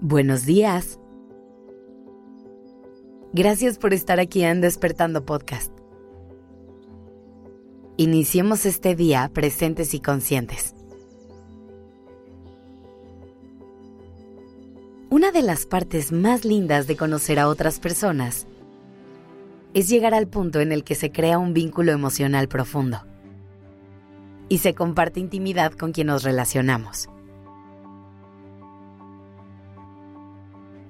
Buenos días. Gracias por estar aquí en Despertando Podcast. Iniciemos este día presentes y conscientes. Una de las partes más lindas de conocer a otras personas es llegar al punto en el que se crea un vínculo emocional profundo y se comparte intimidad con quien nos relacionamos.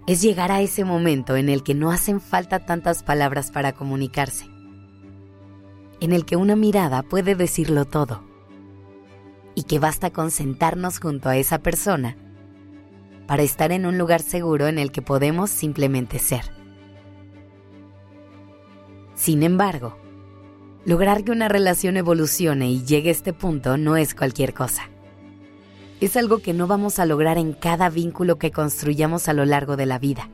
Es llegar a ese momento en el que no hacen falta tantas palabras para comunicarse, en el que una mirada puede decirlo todo y que basta con sentarnos junto a esa persona para estar en un lugar seguro en el que podemos simplemente ser. Sin embargo, lograr que una relación evolucione y llegue a este punto no es cualquier cosa. Es algo que no vamos a lograr en cada vínculo que construyamos a lo largo de la vida,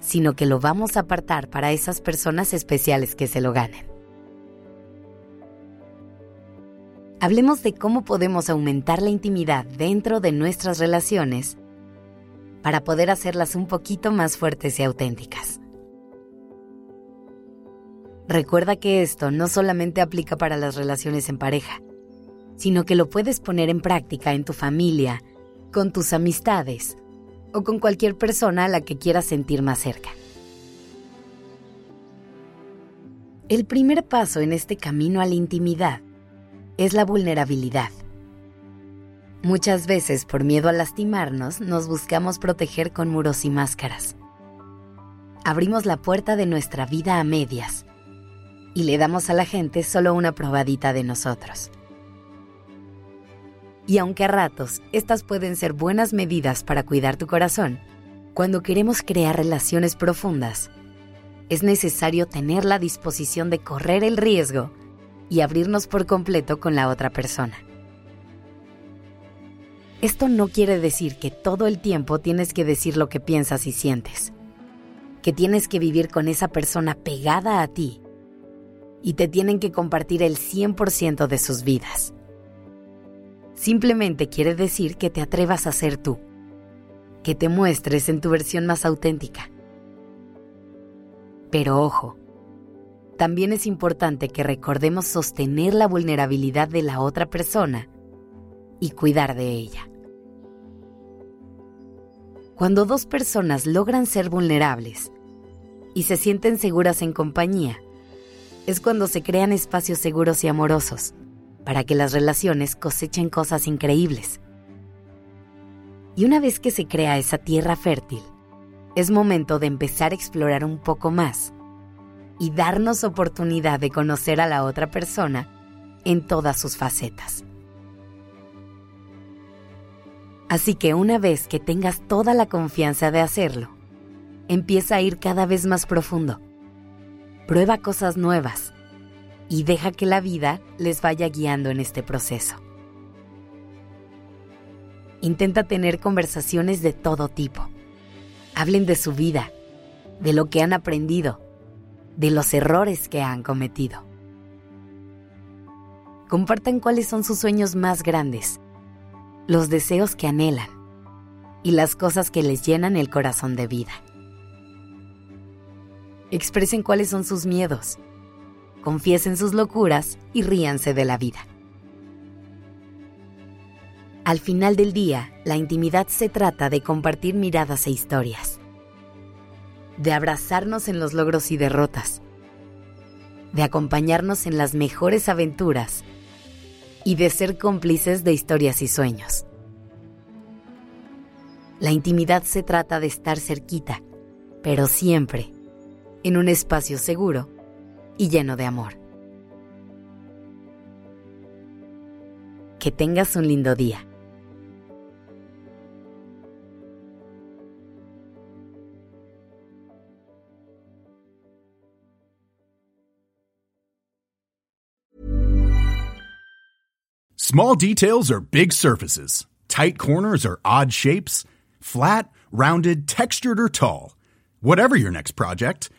sino que lo vamos a apartar para esas personas especiales que se lo ganen. Hablemos de cómo podemos aumentar la intimidad dentro de nuestras relaciones para poder hacerlas un poquito más fuertes y auténticas. Recuerda que esto no solamente aplica para las relaciones en pareja, sino que lo puedes poner en práctica en tu familia, con tus amistades o con cualquier persona a la que quieras sentir más cerca. El primer paso en este camino a la intimidad es la vulnerabilidad. Muchas veces por miedo a lastimarnos nos buscamos proteger con muros y máscaras. Abrimos la puerta de nuestra vida a medias y le damos a la gente solo una probadita de nosotros. Y aunque a ratos estas pueden ser buenas medidas para cuidar tu corazón, cuando queremos crear relaciones profundas, es necesario tener la disposición de correr el riesgo y abrirnos por completo con la otra persona. Esto no quiere decir que todo el tiempo tienes que decir lo que piensas y sientes, que tienes que vivir con esa persona pegada a ti y te tienen que compartir el 100% de sus vidas. Simplemente quiere decir que te atrevas a ser tú, que te muestres en tu versión más auténtica. Pero ojo, también es importante que recordemos sostener la vulnerabilidad de la otra persona y cuidar de ella. Cuando dos personas logran ser vulnerables y se sienten seguras en compañía, es cuando se crean espacios seguros y amorosos para que las relaciones cosechen cosas increíbles. Y una vez que se crea esa tierra fértil, es momento de empezar a explorar un poco más y darnos oportunidad de conocer a la otra persona en todas sus facetas. Así que una vez que tengas toda la confianza de hacerlo, empieza a ir cada vez más profundo Prueba cosas nuevas y deja que la vida les vaya guiando en este proceso. Intenta tener conversaciones de todo tipo. Hablen de su vida, de lo que han aprendido, de los errores que han cometido. Compartan cuáles son sus sueños más grandes, los deseos que anhelan y las cosas que les llenan el corazón de vida. Expresen cuáles son sus miedos, confiesen sus locuras y ríanse de la vida. Al final del día, la intimidad se trata de compartir miradas e historias, de abrazarnos en los logros y derrotas, de acompañarnos en las mejores aventuras y de ser cómplices de historias y sueños. La intimidad se trata de estar cerquita, pero siempre en un espacio seguro y lleno de amor. Que tengas un lindo día. Small details are big surfaces. Tight corners are odd shapes. Flat, rounded, textured, or tall. Whatever your next project,